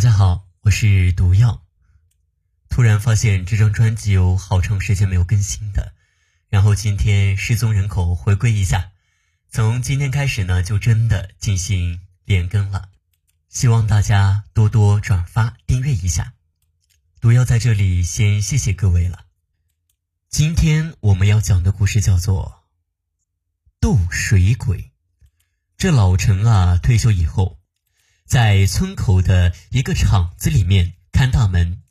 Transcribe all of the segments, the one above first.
大家好，我是毒药。突然发现这张专辑有好长时间没有更新的，然后今天失踪人口回归一下，从今天开始呢，就真的进行连更了。希望大家多多转发、订阅一下。毒药在这里先谢谢各位了。今天我们要讲的故事叫做《斗水鬼》。这老陈啊，退休以后。在村口的一个厂子里面看大门。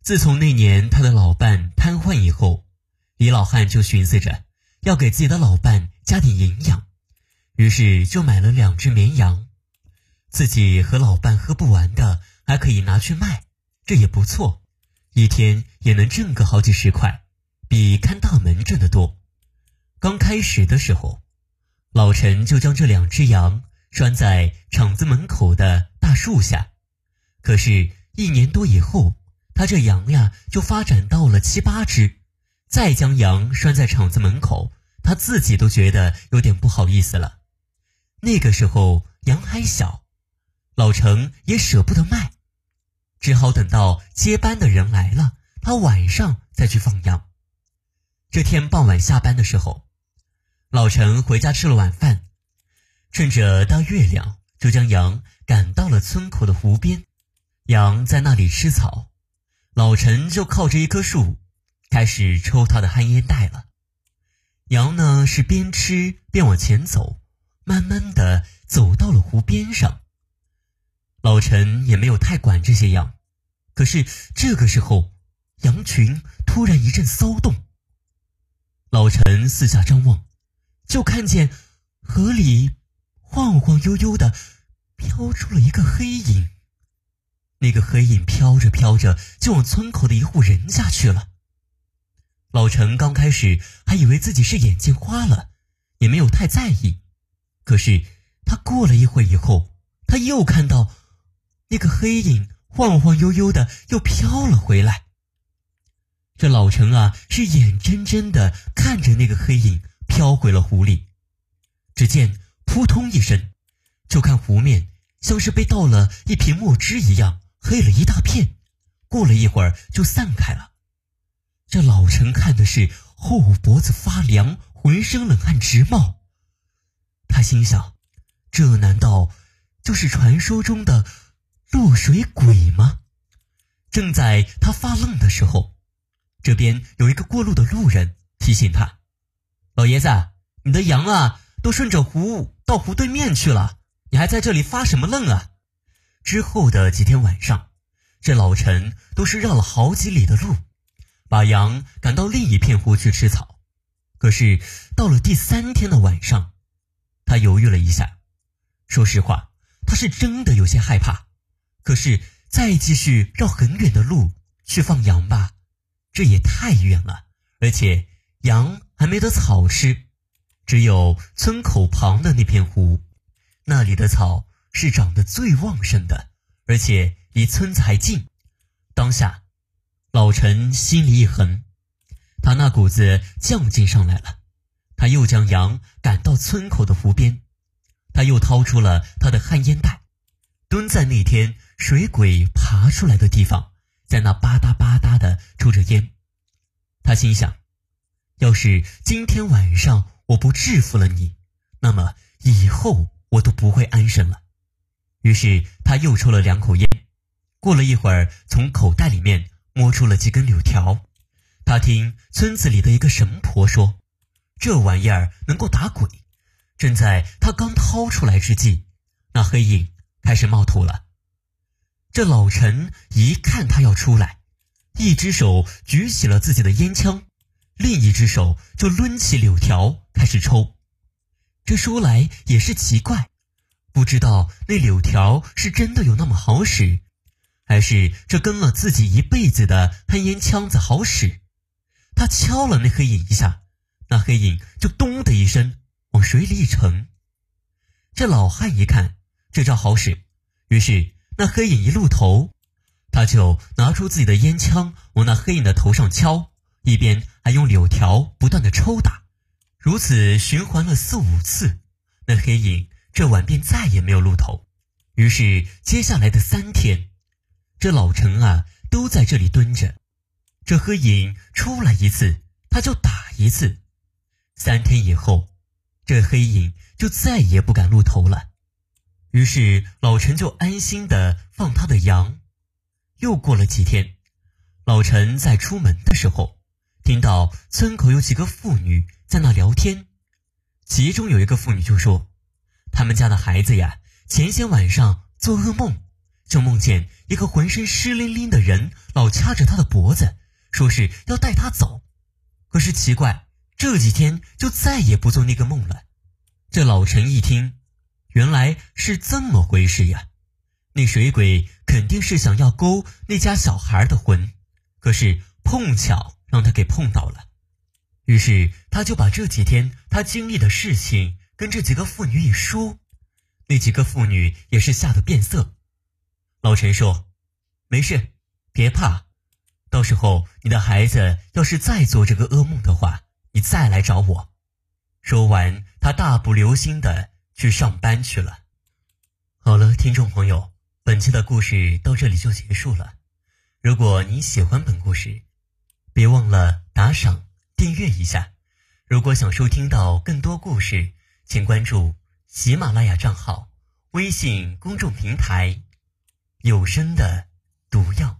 自从那年他的老伴瘫痪以后，李老汉就寻思着要给自己的老伴加点营养，于是就买了两只绵羊，自己和老伴喝不完的还可以拿去卖，这也不错，一天也能挣个好几十块，比看大门挣得多。刚开始的时候，老陈就将这两只羊。拴在厂子门口的大树下，可是，一年多以后，他这羊呀就发展到了七八只。再将羊拴在厂子门口，他自己都觉得有点不好意思了。那个时候羊还小，老程也舍不得卖，只好等到接班的人来了，他晚上再去放羊。这天傍晚下班的时候，老陈回家吃了晚饭。趁着大月亮，就将羊赶到了村口的湖边。羊在那里吃草，老陈就靠着一棵树，开始抽他的旱烟袋了。羊呢是边吃边往前走，慢慢的走到了湖边上。老陈也没有太管这些羊，可是这个时候，羊群突然一阵骚动。老陈四下张望，就看见河里。晃晃悠悠的飘出了一个黑影，那个黑影飘着飘着就往村口的一户人家去了。老陈刚开始还以为自己是眼睛花了，也没有太在意。可是他过了一会以后，他又看到那个黑影晃晃悠悠的又飘了回来。这老陈啊，是眼睁睁的看着那个黑影飘回了湖里。只见。扑通一声，就看湖面像是被倒了一瓶墨汁一样黑了一大片，过了一会儿就散开了。这老陈看的是后脖子发凉，浑身冷汗直冒。他心想：这难道就是传说中的落水鬼吗？正在他发愣的时候，这边有一个过路的路人提醒他：“老爷子，你的羊啊，都顺着湖。”到湖对面去了，你还在这里发什么愣啊？之后的几天晚上，这老陈都是绕了好几里的路，把羊赶到另一片湖去吃草。可是到了第三天的晚上，他犹豫了一下，说实话，他是真的有些害怕。可是再继续绕很远的路去放羊吧，这也太远了，而且羊还没得草吃。只有村口旁的那片湖，那里的草是长得最旺盛的，而且离村子还近。当下，老陈心里一横，他那股子犟劲上来了。他又将羊赶到村口的湖边，他又掏出了他的旱烟袋，蹲在那天水鬼爬出来的地方，在那吧嗒吧嗒的抽着烟。他心想，要是今天晚上。我不制服了你，那么以后我都不会安生了。于是他又抽了两口烟，过了一会儿，从口袋里面摸出了几根柳条。他听村子里的一个神婆说，这玩意儿能够打鬼。正在他刚掏出来之际，那黑影开始冒头了。这老陈一看他要出来，一只手举起了自己的烟枪。另一只手就抡起柳条开始抽，这说来也是奇怪，不知道那柳条是真的有那么好使，还是这跟了自己一辈子的喷烟枪子好使。他敲了那黑影一下，那黑影就咚的一声往水里一沉。这老汉一看这招好使，于是那黑影一露头，他就拿出自己的烟枪往那黑影的头上敲。一边还用柳条不断的抽打，如此循环了四五次，那黑影这晚便再也没有露头。于是接下来的三天，这老陈啊都在这里蹲着。这黑影出来一次，他就打一次。三天以后，这黑影就再也不敢露头了。于是老陈就安心的放他的羊。又过了几天，老陈在出门的时候，听到村口有几个妇女在那聊天。其中有一个妇女就说：“他们家的孩子呀，前些晚上做噩梦，就梦见一个浑身湿淋淋的人，老掐着他的脖子，说是要带他走。可是奇怪，这几天就再也不做那个梦了。”这老陈一听。原来是这么回事呀！那水鬼肯定是想要勾那家小孩的魂，可是碰巧让他给碰到了。于是他就把这几天他经历的事情跟这几个妇女一说，那几个妇女也是吓得变色。老陈说：“没事，别怕，到时候你的孩子要是再做这个噩梦的话，你再来找我。”说完，他大步流星的。去上班去了。好了，听众朋友，本期的故事到这里就结束了。如果你喜欢本故事，别忘了打赏、订阅一下。如果想收听到更多故事，请关注喜马拉雅账号、微信公众平台“有声的毒药”。